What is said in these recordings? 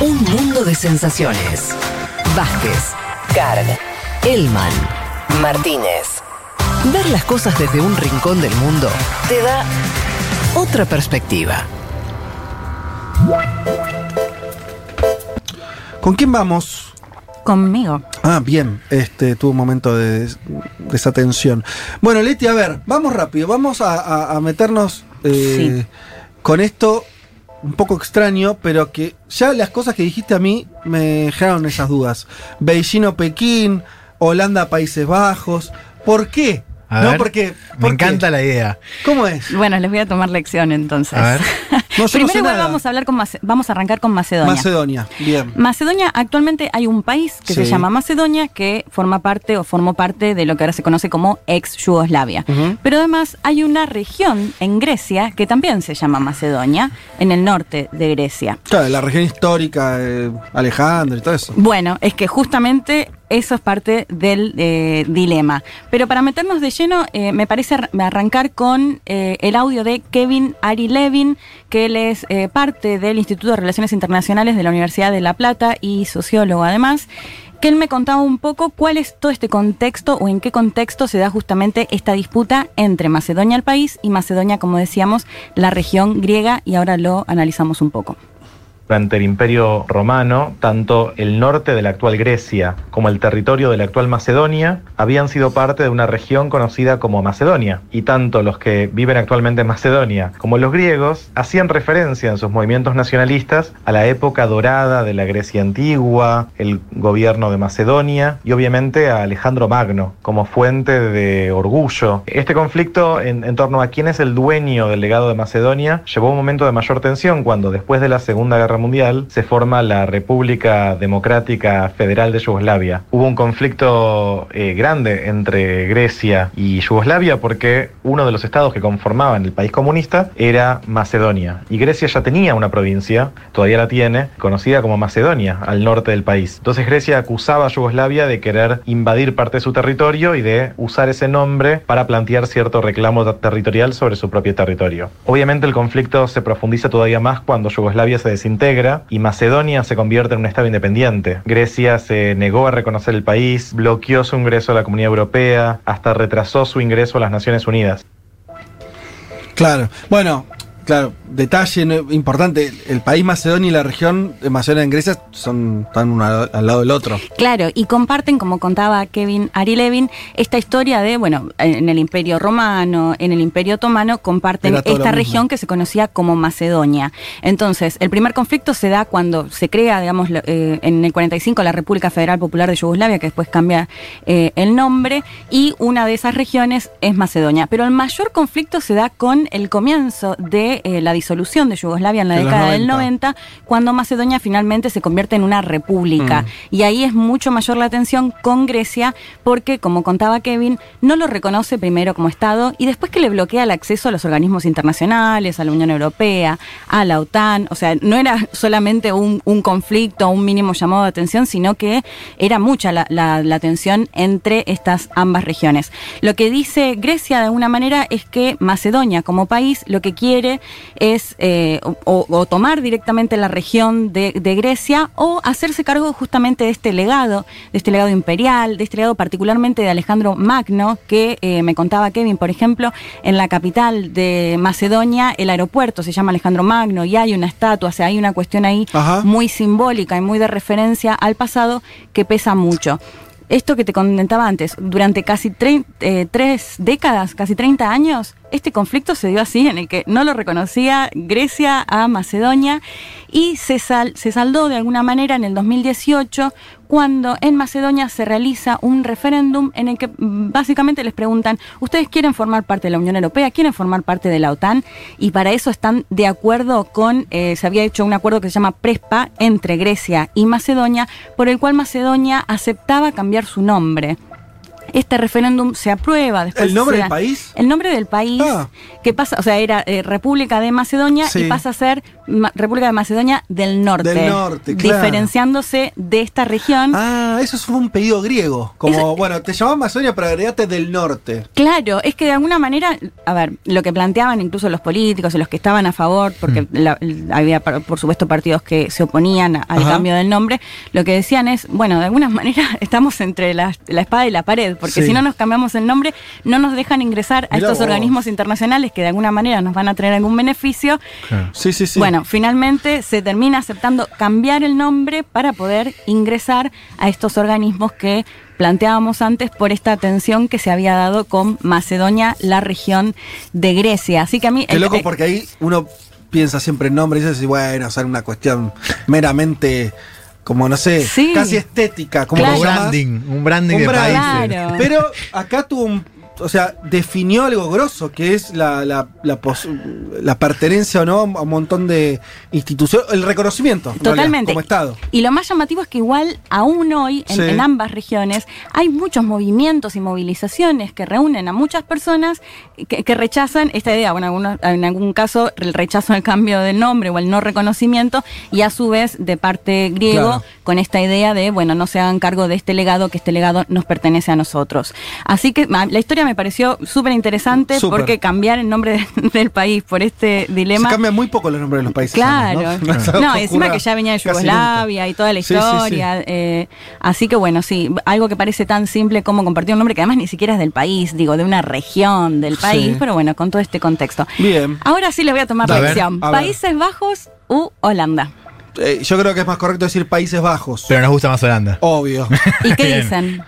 Un mundo de sensaciones. Vázquez, Carg, Elman, Martínez. Ver las cosas desde un rincón del mundo te da otra perspectiva. ¿Con quién vamos? Conmigo. Ah, bien, este tuvo un momento de desatención. Bueno, Leti, a ver, vamos rápido, vamos a, a- a meternos eh, Sí. con esto un poco extraño, pero que ya las cosas que dijiste a mí me generaron esas dudas. Beijing o Pekín, Holanda, Países Bajos. ¿Por qué? A no, ver, porque. Me encanta la idea. ¿Cómo es? Bueno, les voy a tomar lección entonces. A ver. Primero igual nada. vamos a hablar con Mace- vamos a arrancar con Macedonia. Macedonia, bien. Macedonia, actualmente hay un país que se llama Macedonia que forma parte o formó parte de lo que ahora se conoce como ex Yugoslavia. Pero además hay una región en Grecia que también se llama Macedonia, en el norte de Grecia. Claro, la región histórica, eh, Alejandro y todo eso. Bueno, es que justamente eso es parte del eh, dilema. Pero para meternos de lleno, eh, me parece ar- arrancar con eh, el audio de Kevin Ari Levin, que él es parte del Instituto de Relaciones Internacionales de la Universidad de La Plata y sociólogo además, que él me contaba un poco cuál es todo este contexto o en qué contexto se da justamente esta disputa entre Macedonia el país y Macedonia, como decíamos, la región griega, y ahora lo analizamos un poco. Durante el Imperio Romano, tanto el norte de la actual Grecia como el territorio de la actual Macedonia habían sido parte de una región conocida como Macedonia. Y tanto los que viven actualmente en Macedonia como los griegos hacían referencia en sus movimientos nacionalistas a la época dorada de la Grecia antigua, el gobierno de Macedonia y obviamente a Alejandro Magno como fuente de orgullo. Este conflicto en, torno a quién es el dueño del legado de Macedonia llevó un momento de mayor tensión cuando después de la Segunda Guerra Mundial se forma la República Democrática Federal de Yugoslavia. Hubo un conflicto eh, grande entre Grecia y Yugoslavia porque uno de los estados que conformaban el país comunista era Macedonia. Y Grecia ya tenía una provincia, todavía la tiene, conocida como Macedonia, al norte del país. Entonces Grecia acusaba a Yugoslavia de querer invadir parte de su territorio y de usar ese nombre para plantear cierto reclamo ter- territorial sobre su propio territorio. Obviamente el conflicto se profundiza todavía más cuando Yugoslavia se desintegra y Macedonia se convierte en un estado independiente. Grecia se negó a reconocer el país, bloqueó su ingreso a la Comunidad Europea, hasta retrasó su ingreso a las Naciones Unidas. Claro. Bueno, claro, detalle importante, el país Macedonia y la región de Macedonia en Grecia son están uno al, lado del otro. Claro, y comparten, como contaba Kevin Ari Levin, esta historia de, bueno, en el Imperio Romano, en el Imperio Otomano, comparten esta región que se conocía como Macedonia. Entonces, el primer conflicto se da cuando se crea, digamos, eh, en el 45 la República Federal Popular de Yugoslavia, que después cambia eh, el nombre, y una de esas regiones es Macedonia. Pero el mayor conflicto se da con el comienzo de eh, la disolución de Yugoslavia en la década del 90. 90, cuando Macedonia finalmente se convierte en una república. Mm. Y ahí es mucho mayor la tensión con Grecia, porque, como contaba Kevin, no lo reconoce primero como Estado y después que le bloquea el acceso a los organismos internacionales, a la Unión Europea, a la OTAN. O sea, no era solamente un, un conflicto, un mínimo llamado de atención, sino que era mucha la, la- la tensión entre estas ambas regiones. Lo que dice Grecia de alguna manera es que Macedonia como país lo que quiere es eh, o, o tomar directamente la región de, de Grecia o hacerse cargo justamente de este legado, de este legado imperial, de este legado particularmente de Alejandro Magno, que eh, me contaba Kevin, por ejemplo, en la capital de Macedonia, el aeropuerto se llama Alejandro Magno y hay una estatua, o sea, hay una cuestión ahí Ajá. muy simbólica y muy de referencia al pasado que pesa mucho. Esto que te comentaba antes, durante casi tre- eh, tres décadas, casi 30 años, este conflicto se dio así, en el que no lo reconocía Grecia a Macedonia y se, sal- se saldó de alguna manera en el 2018 cuando en Macedonia se realiza un referéndum en el que mm, básicamente les preguntan, ¿ustedes quieren formar parte de la Unión Europea? ¿Quieren formar parte de la OTAN? Y para eso están de acuerdo con, eh, se había hecho un acuerdo que se llama PRESPA entre Grecia y Macedonia, por el cual Macedonia aceptaba cambiar su nombre. Este referéndum se aprueba. Después ¿El nombre del país? El nombre del país, Ah. que pasa, o sea, era eh, República de Macedonia Sí. y pasa a ser Ma- República de Macedonia del Norte. Del norte, claro. Diferenciándose de esta región. Ah, eso fue un pedido griego. Como, bueno, te llamaba Macedonia, pero agregate del norte. Claro, es que de alguna manera, a ver, lo que planteaban incluso los políticos y los que estaban a favor, porque la- la- había por supuesto partidos que se oponían al Ajá. cambio del nombre, lo que decían es, bueno, de alguna manera estamos entre la, la espada y la pared, porque Sí. si no nos cambiamos el nombre, no nos dejan ingresar a Mirá estos vos. organismos internacionales que de alguna manera nos van a traer algún beneficio. Sí, sí, sí. Bueno, finalmente se termina aceptando cambiar el nombre para poder ingresar a estos organismos que planteábamos antes por esta tensión que se había dado con Macedonia, la región de Grecia. Así que a mí... Qué el- loco eh, porque ahí uno piensa siempre en nombre y dice, bueno, sea, una cuestión meramente, como no sé, Sí. casi estética, como Claro. Un branding, un branding Un de branding. países. Claro. Pero acá tuvo un. O sea, definió algo grosso, que es la, la, la, pos- la pertenencia o no a un montón de instituciones, el reconocimiento, realidad, Totalmente. como Estado. Y lo más llamativo es que igual aún hoy en, Sí. en ambas regiones hay muchos movimientos y movilizaciones que reúnen a muchas personas que, que rechazan esta idea, bueno, algunos- en algún caso el rechazo al cambio de nombre o el no reconocimiento y a su vez de parte griego Claro. con esta idea de, bueno, no se hagan cargo de este legado, que este legado nos pertenece a nosotros. Así que ma, la historia me pareció súper interesante porque cambiar el nombre de- del país por este Se dilema... cambian muy poco los nombres de los países. Claro. No, que encima que ya venía de Yugoslavia y toda la Sí, sí, sí. historia. eh, así que bueno, sí, algo que parece tan simple como compartir un nombre que además ni siquiera es del país, digo, de una región del país, Sí. pero bueno, con todo este contexto. Bien. Ahora sí les voy a tomar la lección. Países Bajos u Holanda. Eh, yo creo que es más correcto decir Países Bajos. Pero nos gusta más Holanda. Obvio. ¿Y qué dicen?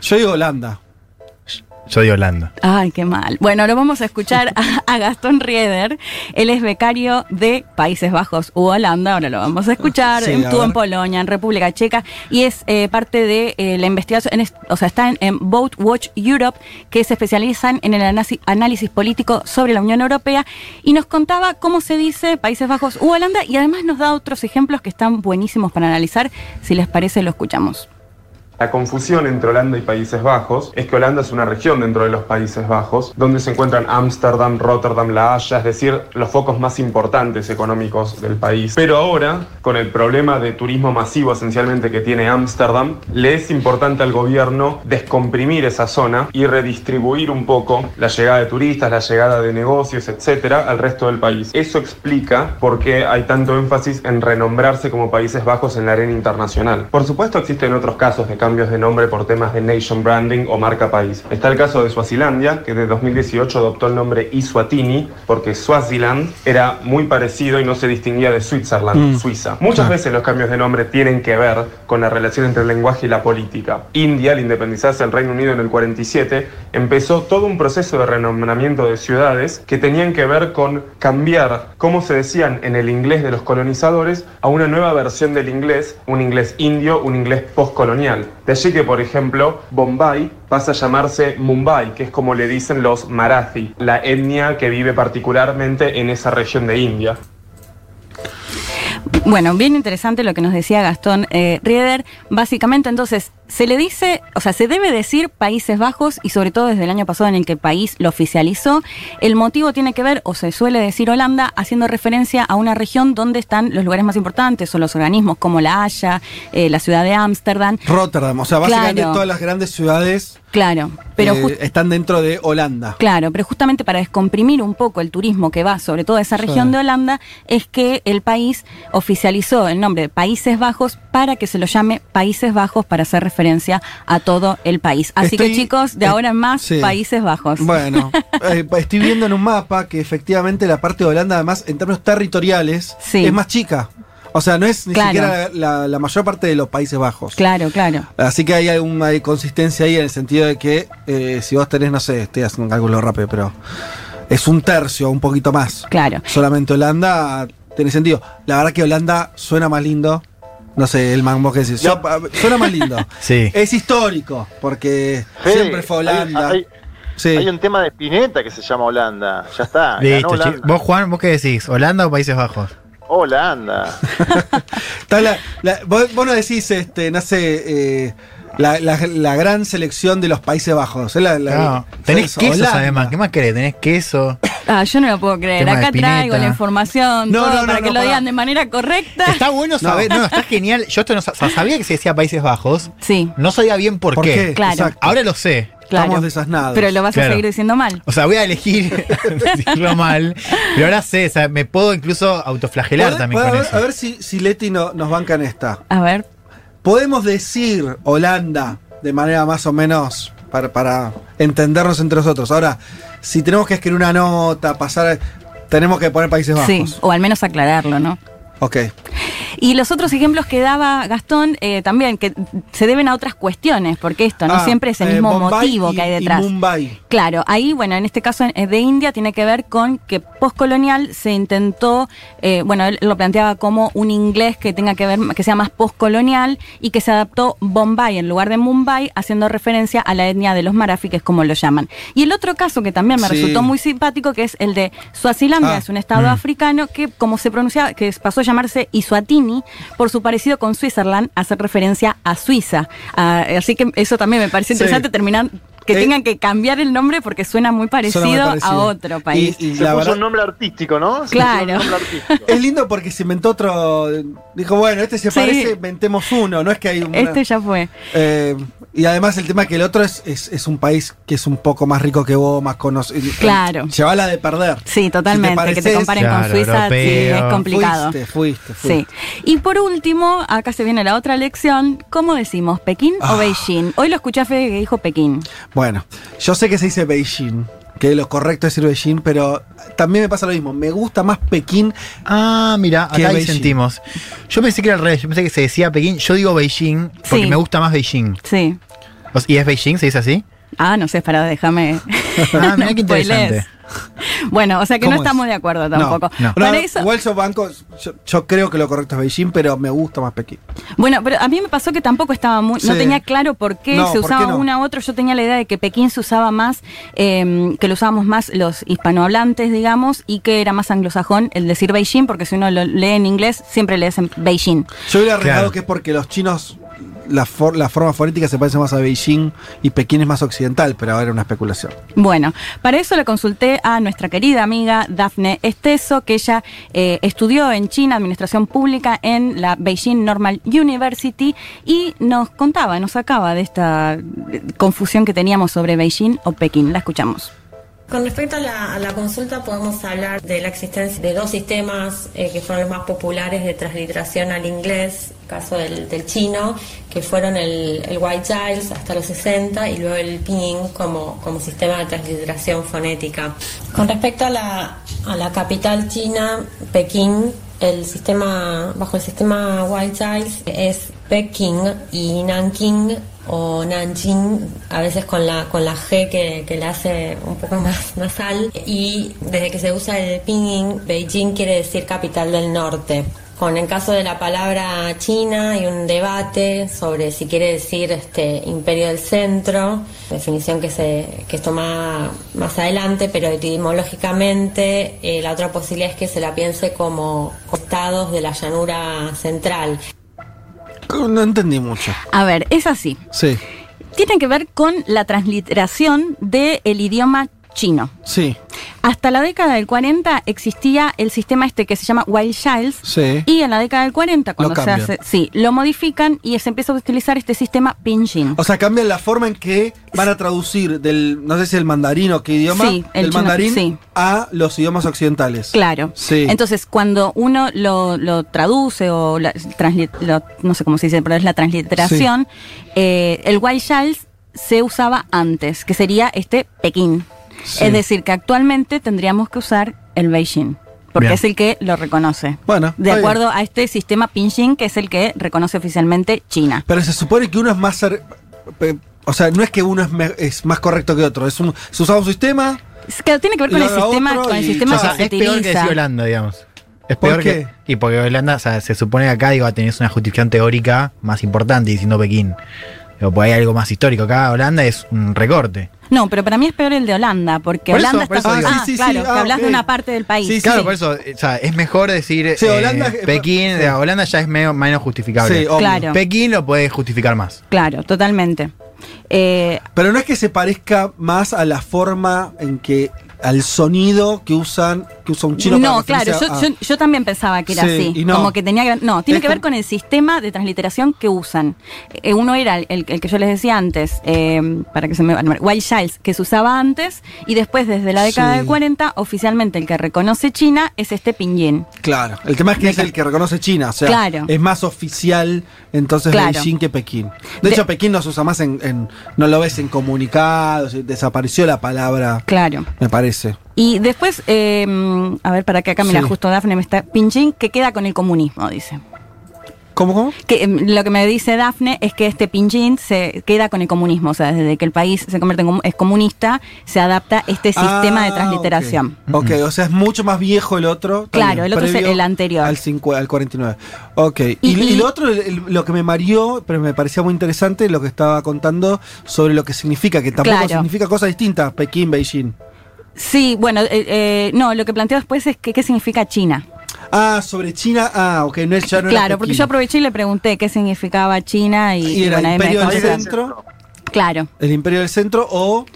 Yo digo Holanda. Yo digo Holanda. Ay, qué mal. Bueno, lo vamos a escuchar a, a Gastón Rieder. Él es becario de Países Bajos u Holanda. Ahora lo vamos a escuchar. Sí, a Estuvo en. Polonia, en República Checa y es eh, parte de eh, la investigación, en o sea, está en, en Vote Watch Europe, que se especializan en el anasi- análisis político sobre la Unión Europea y nos contaba cómo se dice Países Bajos u Holanda y además nos da otros ejemplos que están buenísimos para analizar. Si les parece, lo escuchamos. La confusión entre Holanda y Países Bajos es que Holanda es una región dentro de los Países Bajos, donde se encuentran Ámsterdam, Rotterdam, La Haya, es decir, los focos más importantes económicos del país. Pero ahora, con el problema de turismo masivo esencialmente que tiene Ámsterdam, le es importante al gobierno descomprimir esa zona y redistribuir un poco la llegada de turistas, la llegada de negocios, etcétera, al resto del país. Eso explica por qué hay tanto énfasis en renombrarse como Países Bajos en la arena internacional. Por supuesto, existen otros casos de cambios de nombre por temas de nation branding o marca país. Está el caso de Suazilandia, que de 2018 adoptó el nombre Iswatini porque Swaziland era muy parecido y no se distinguía de Switzerland, Mm. Suiza. Muchas veces los cambios de nombre tienen que ver con la relación entre el lenguaje y la política. India, al independizarse del Reino Unido en el 47, empezó todo un proceso de renombramiento de ciudades que tenían que ver con cambiar cómo se decían en el inglés de los colonizadores a una nueva versión del inglés, un inglés indio, un inglés postcolonial. De allí que, por ejemplo, Bombay pasa a llamarse Mumbai, que es como le dicen los Marathi, la etnia que vive particularmente en esa región de India. Bueno, bien interesante lo que nos decía Gastón eh, Rieder. Básicamente, entonces, se le dice, o sea, se debe decir Países Bajos y sobre todo desde el año pasado en el que el país lo oficializó. El motivo tiene que ver, o se suele decir Holanda, haciendo referencia a una región donde están los lugares más importantes o los organismos como La Haya, eh, la ciudad de Ámsterdam. Rotterdam. O sea, básicamente Claro. todas las grandes ciudades Claro, pero eh, están dentro de Holanda. Claro, pero justamente para descomprimir un poco el turismo que va sobre toda esa región Sí. de Holanda, es que el país oficializó el nombre de Países Bajos para que se lo llame Países Bajos para hacer referencia a todo el país. Así Estoy- que chicos, de eh, ahora en más, sí. Países Bajos. Bueno, eh, estoy viendo en un mapa que efectivamente la parte de Holanda, además, en términos territoriales, Sí. es más chica. O sea, no es ni Claro. siquiera la, la mayor parte de los Países Bajos. Claro, claro. Así que hay alguna consistencia ahí en el sentido de que eh, si vos tenés, no sé, estoy haciendo un cálculo rápido, pero es un tercio, un poquito más. Claro. Solamente Holanda tiene sentido. La verdad que Holanda suena más lindo. No sé, el mango que decís. Yo- suena más lindo. Sí. Es histórico, porque Sí, siempre fue Holanda. Hay, hay- sí. hay un tema de Spinetta que se llama Holanda. Ya está. Listo, Holanda. Vos, Juan, ¿vos qué decís? ¿Holanda o Países Bajos? Holanda. Está la- la- vos, vos no decís, este, no sé, eh, la, la- la gran selección de los Países Bajos. La- la- No, tenés es quesos Holanda. además. ¿Qué más querés? Tenés queso. Ah, yo no lo puedo creer. Acá traigo la información No, todo no, no, para que no, lo digan de manera correcta. Está bueno saber. No, está genial. Yo esto no sabía que se decía Países Bajos. Sí, No sabía bien por, ¿Por qué. qué? Claro. Exacto. Ahora lo sé. claro. Estamos desasnados. Pero lo vas a seguir diciendo mal. O sea, voy a elegir decirlo mal. Pero ahora sé, o sea, me puedo incluso autoflagelar también con a ver, eso. a ver si, si Leti no- nos banca en esta. A ver. Podemos decir Holanda de manera más o menos para, para entendernos entre nosotros. Ahora, si tenemos que escribir una nota, pasar. Tenemos que poner Países Bajos. Sí, o al menos aclararlo, ¿no? Ok. Y los otros ejemplos que daba Gastón eh, también, que se deben a otras cuestiones, porque esto no Ah, siempre es el eh, mismo Bombay motivo y- que hay y detrás. Mumbai. Claro, ahí, bueno, en este caso eh, de India tiene que ver con que postcolonial se intentó, eh, bueno, él lo planteaba como un inglés que tenga que ver, que sea más postcolonial y que se adaptó Bombay en lugar de Mumbai, haciendo referencia a la etnia de los marafi, que es como lo llaman. Y el otro caso que también me Sí. resultó muy simpático, que es el de Suazilandia, Ah, es un estado africano que, como se pronunciaba, que pasó a llamarse Por su parecido con Switzerland, hacer referencia a Suiza. Ah, así que eso también me pareció Sí. interesante terminar que Eh, tengan que cambiar el nombre porque suena muy parecido, Suena muy parecido. a otro país. Y, y Se la puso verdad, un nombre artístico, ¿no? Se Claro. un artístico. es lindo porque se inventó otro. Dijo, bueno, este se Sí. parece, inventemos uno. No es que hay una- este ya fue. Eh, y además el tema que el otro es, es, es un país que es un poco más rico que vos, más conocido. Claro. Lleva la de perder. Sí, totalmente. que te pareces, comparen Claro, con Suiza sí, es complicado. Fuiste, fuiste, Sí. Y por último, acá se viene la otra lección. ¿Cómo decimos? ¿Pekín Ah. o Beijing? Hoy lo escuché a Fede que dijo Pekín. Bueno, yo sé que se dice Beijing, que lo correcto es decir Beijing, pero también me pasa lo mismo. Me gusta más Pekín. Ah, mira, acá ahí Beijing. sentimos. Yo pensé que era al revés, yo pensé que se decía Pekín. Yo digo Beijing porque Sí. me gusta más Beijing. Sí. ¿Y es Beijing? ¿Se dice así? Ah, no sé, para déjame. Ah, mira qué No interesante. Bueno, o sea que no estamos de acuerdo tampoco. no. No, Para eso, banco, yo, yo creo que lo correcto es Beijing, pero me gusta más Pekín. Bueno, pero a mí me pasó que tampoco estaba muy, no tenía claro por qué No, se ¿por usaba qué no? una u otra. Yo tenía la idea de que Pekín se usaba más, eh, que lo usábamos más los hispanohablantes, digamos, y que era más anglosajón el decir Beijing, porque si uno lo lee en inglés, siempre le dicen Beijing. Yo hubiera arriesgado Claro. que es porque los chinos, la, for- la forma fonética se parece más a Beijing y Pekín es más occidental, pero ahora era una especulación. Bueno, para eso le consulté a nuestra querida amiga Daphne Esteso, que ella eh, estudió en China Administración Pública en la Beijing Normal University y nos contaba, nos sacaba de esta eh, confusión que teníamos sobre Beijing o Pekín. La escuchamos. Con respecto a la, consulta, podemos hablar de la existencia de dos sistemas eh, que fueron los más populares de transliteración al inglés, caso del, chino, que fueron el, White Giles hasta los 60 y luego el Pinyin como, sistema de transliteración fonética. Con respecto a la, a la capital china, Pekín, el sistema, bajo el sistema White Giles es Pekín y Nanking o Nanjing, a veces con la, con la G que, que le hace un poco más nasal. Y desde que se usa el pinyin, Beijing quiere decir capital del norte. Con el caso de la palabra China hay un debate sobre si quiere decir este imperio del centro, definición que se que más adelante, pero etimológicamente eh, la otra posibilidad es que se la piense como estados de la llanura central. No entendí mucho. A ver, es así. Sí, Tiene que ver con la transliteración del idioma chino. sí, Hasta la década del 40 existía el sistema este que se llama Wild Childs. sí. Y en la década del 40, cuando se hace, sí, lo modifican y se empieza a utilizar este sistema pinyin. O sea, cambian la forma en que van a traducir del, no sé si el mandarín o qué idioma, Sí, el del chino, mandarín sí. a los idiomas occidentales. Claro. Sí. Entonces, cuando uno lo, lo traduce o la- lo- no sé cómo se dice, pero es la transliteración, eh, el Wild Childs se usaba antes, que sería este Pekín. Sí. Es decir, que actualmente tendríamos que usar el Beijing, porque Bien. es el que lo reconoce. Bueno, De acuerdo a este sistema Pinyin, que es el que reconoce oficialmente China. Pero se supone que uno es más... O sea, no es que uno es, me- es más correcto que otro. Es un, se usaba un sistema... Es que tiene que ver con el sistema, con el y sistema O sea, que se es peor que utiliza. decir Holanda, digamos. Es ¿Por peor qué? que. Y porque Holanda, o sea, se supone que acá digo, tenés una justificación teórica más importante diciendo Pekín. O pues hay algo más histórico. Acá Holanda es un recorte. No, pero para mí es peor el de Holanda, porque Por eso- Holanda por está. eso. Ah, Sí, sí, claro, sí, que ah, hablas de una parte del país. Sí, claro, sí. por eso, o sea, es mejor decir Sí, eh, Holanda Pekín, de Holanda ya es medio- menos justificable. Sí, obvio. Claro. Pekín lo puede justificar más. Claro, totalmente. Eh, Pero no es que se parezca más a la forma en que. Al sonido que usan que usa un chino no, para claro, yo, a- yo, yo también pensaba que era Sí, así. no. Como que tenía que. No, tiene Es que ver con el sistema de transliteración que usan. Eh, uno era el, el que yo les decía antes, eh, para que se me White Giles, que se usaba antes, y después, desde la década Sí. del 40, oficialmente el que reconoce China es este pinyin. Claro, el tema es que es el que reconoce China, o sea, Claro. es más oficial entonces Claro. Beijing que Pekín. De- De, hecho, Pekín no se usa más en, en- no lo ves en comunicados, desapareció la palabra, Claro. me parece. Y después, eh, a ver, para que acá, mira, Sí. justo Dafne me está. Pinyin que queda con el comunismo, dice. ¿Cómo, cómo? Que, em, lo que me dice Dafne es que este pinyin se queda con el comunismo, o sea, desde que el país se convierte en es comunista, se adapta este sistema de Ah, transliteración. Ok, ok, o sea, es mucho más viejo el otro. Claro, el otro es el anterior. Al, cincu- al 49. Ok, y, Y- lo otro, el- lo que me mareó, pero me parecía muy interesante, lo que estaba contando sobre lo que significa, que tampoco Claro. significa cosas distintas, Pekín, Beijing. Sí, bueno, eh, eh, no, lo que planteo después es que qué significa China. Ah, sobre China, ah, ok, no es era claro, porque yo aproveché y le pregunté qué significaba China y, Y era bueno, me Imperio del Centro, Claro. el Imperio del Centro o...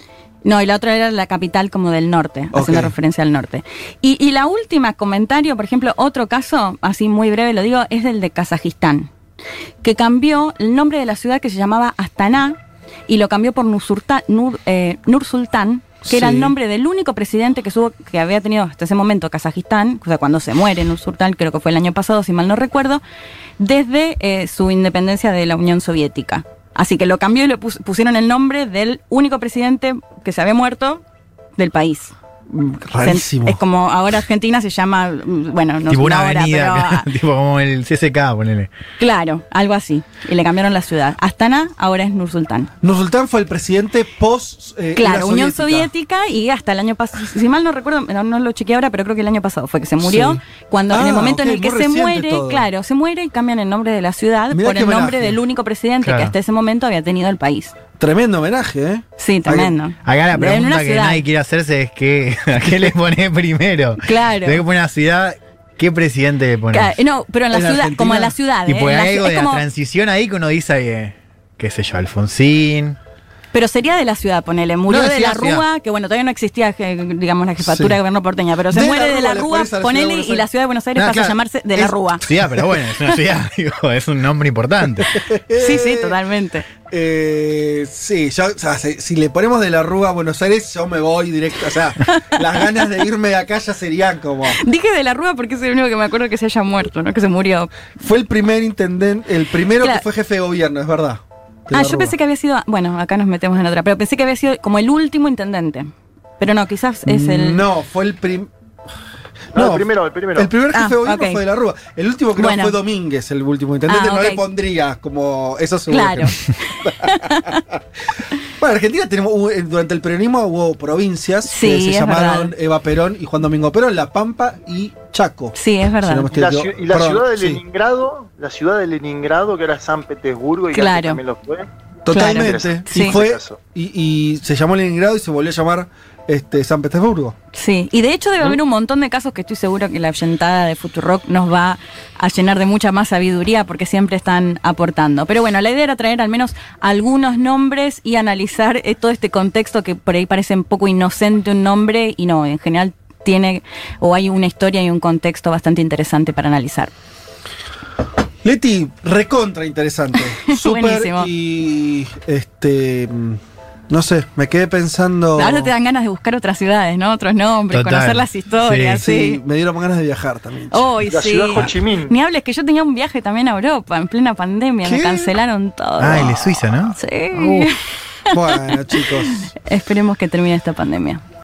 No, y la otra era la capital como del norte, Ok. haciendo referencia al norte. Y, y la última comentario, por ejemplo, otro caso, así muy breve lo digo, es del de Kazajistán, que cambió el nombre de la ciudad que se llamaba Astana y lo cambió por Nursultán, Nur, eh, Nursultán, que era el nombre del único presidente que, subo, que había tenido hasta ese momento Kazajistán, o sea, cuando se muere Nursultán, creo que fue el año pasado, si mal no recuerdo, desde eh, su independencia de la Unión Soviética. Así que lo cambió y le pus- pusieron el nombre del único presidente que se había muerto del país. Rarísimo. Es como ahora Argentina se llama, mm, bueno, no tipo sé una ahora, avenida, pero ah, tipo como el CSK, ponele. claro, algo así. Y le cambiaron la ciudad. Astana ahora es Nursultán. Nursultán fue el presidente post... eh, Claro, Unión Soviética y hasta el año pasado, si mal no recuerdo, no, no lo chequeé ahora, pero creo que el año pasado fue que se murió. Sí. Cuando en Ah, el momento en el que se muere, todo. claro, se muere y cambian el nombre de la ciudad Mirá por el nombre del único presidente Claro. que hasta ese momento había tenido el país. Tremendo homenaje, ¿eh? Sí, tremendo. Acá la pregunta que nadie quiere hacerse es que, ¿a qué le pones primero? Claro. Tenés que poner una ciudad, ¿qué presidente le pones? Claro, no, pero en la ¿En ciudad, Argentina? como en la ciudad. y ¿eh? pues hay ci- algo de la transición ahí que uno dice, eh, qué sé yo, Alfonsín. Pero sería de la ciudad, ponele. Murió No, de la Rúa, que bueno, todavía no existía, je- digamos, la jefatura Sí. de gobierno porteña, pero se De la muere de la Rúa, ponele, y la ciudad de Buenos Aires No, pasa claro, a llamarse de la es- Rúa. Sí, ah, pero bueno, es una ciudad, digo, es un nombre importante. Sí, sí, totalmente. Eh, sí, yo, o sea, si, si le ponemos de la Rúa a Buenos Aires, yo me voy directo. O sea, las ganas de irme de acá ya serían como. Dije de la Rúa porque es el único que me acuerdo que se haya muerto, ¿no? Que se murió. Fue el primer intendente, el primero Claro. que fue jefe de gobierno, es verdad. Ah, yo Rúa. pensé que había sido, bueno, acá nos metemos en otra, pero pensé que había sido como el último intendente. Pero no, quizás es el... No, fue el primer. No, el primero, el primero. El primer jefe Ah, de gobierno fue de la Rúa. El último creo Bueno. fue Domínguez, el último intendente. Ah, No le pondría como. Eso seguro. Claro. que no. bueno, en Argentina tenemos, eh, durante el peronismo hubo provincias Sí, que se llamaron verdad. Eva Perón y Juan Domingo Perón, La Pampa y Chaco. Sí, es Si verdad. no Y la, estoy- ciu- y la perdón, ciudad de sí. Leningrado, la ciudad de Leningrado, que era San Petersburgo y que Claro. antes también lo fue. Totalmente. Claro. Y Sí. fue y, y se llamó Leningrado y se volvió a llamar este, San Petersburgo. Sí, y de hecho debe haber un montón de casos que estoy seguro que la oyentada de Futurock nos va a llenar de mucha más sabiduría porque siempre están aportando. Pero bueno, la idea era traer al menos algunos nombres y analizar eh, todo este contexto que por ahí parece un poco inocente un nombre y no, en general tiene o hay una historia y un contexto bastante interesante para analizar. Leti, recontra interesante. Súper Buenísimo. y este mm, no sé, me quedé pensando. Ahora te dan ganas de buscar otras ciudades, ¿no? Otros nombres, Total. conocer las historias, Sí, sí. me dieron ganas de viajar también. Hoy La sí. ciudad Ho Chi Minh. Ni hables que yo tenía un viaje también a Europa en plena pandemia, me cancelaron todo. Ah, el de Suiza, ¿no? Sí. Bueno, chicos. Esperemos que termine esta pandemia.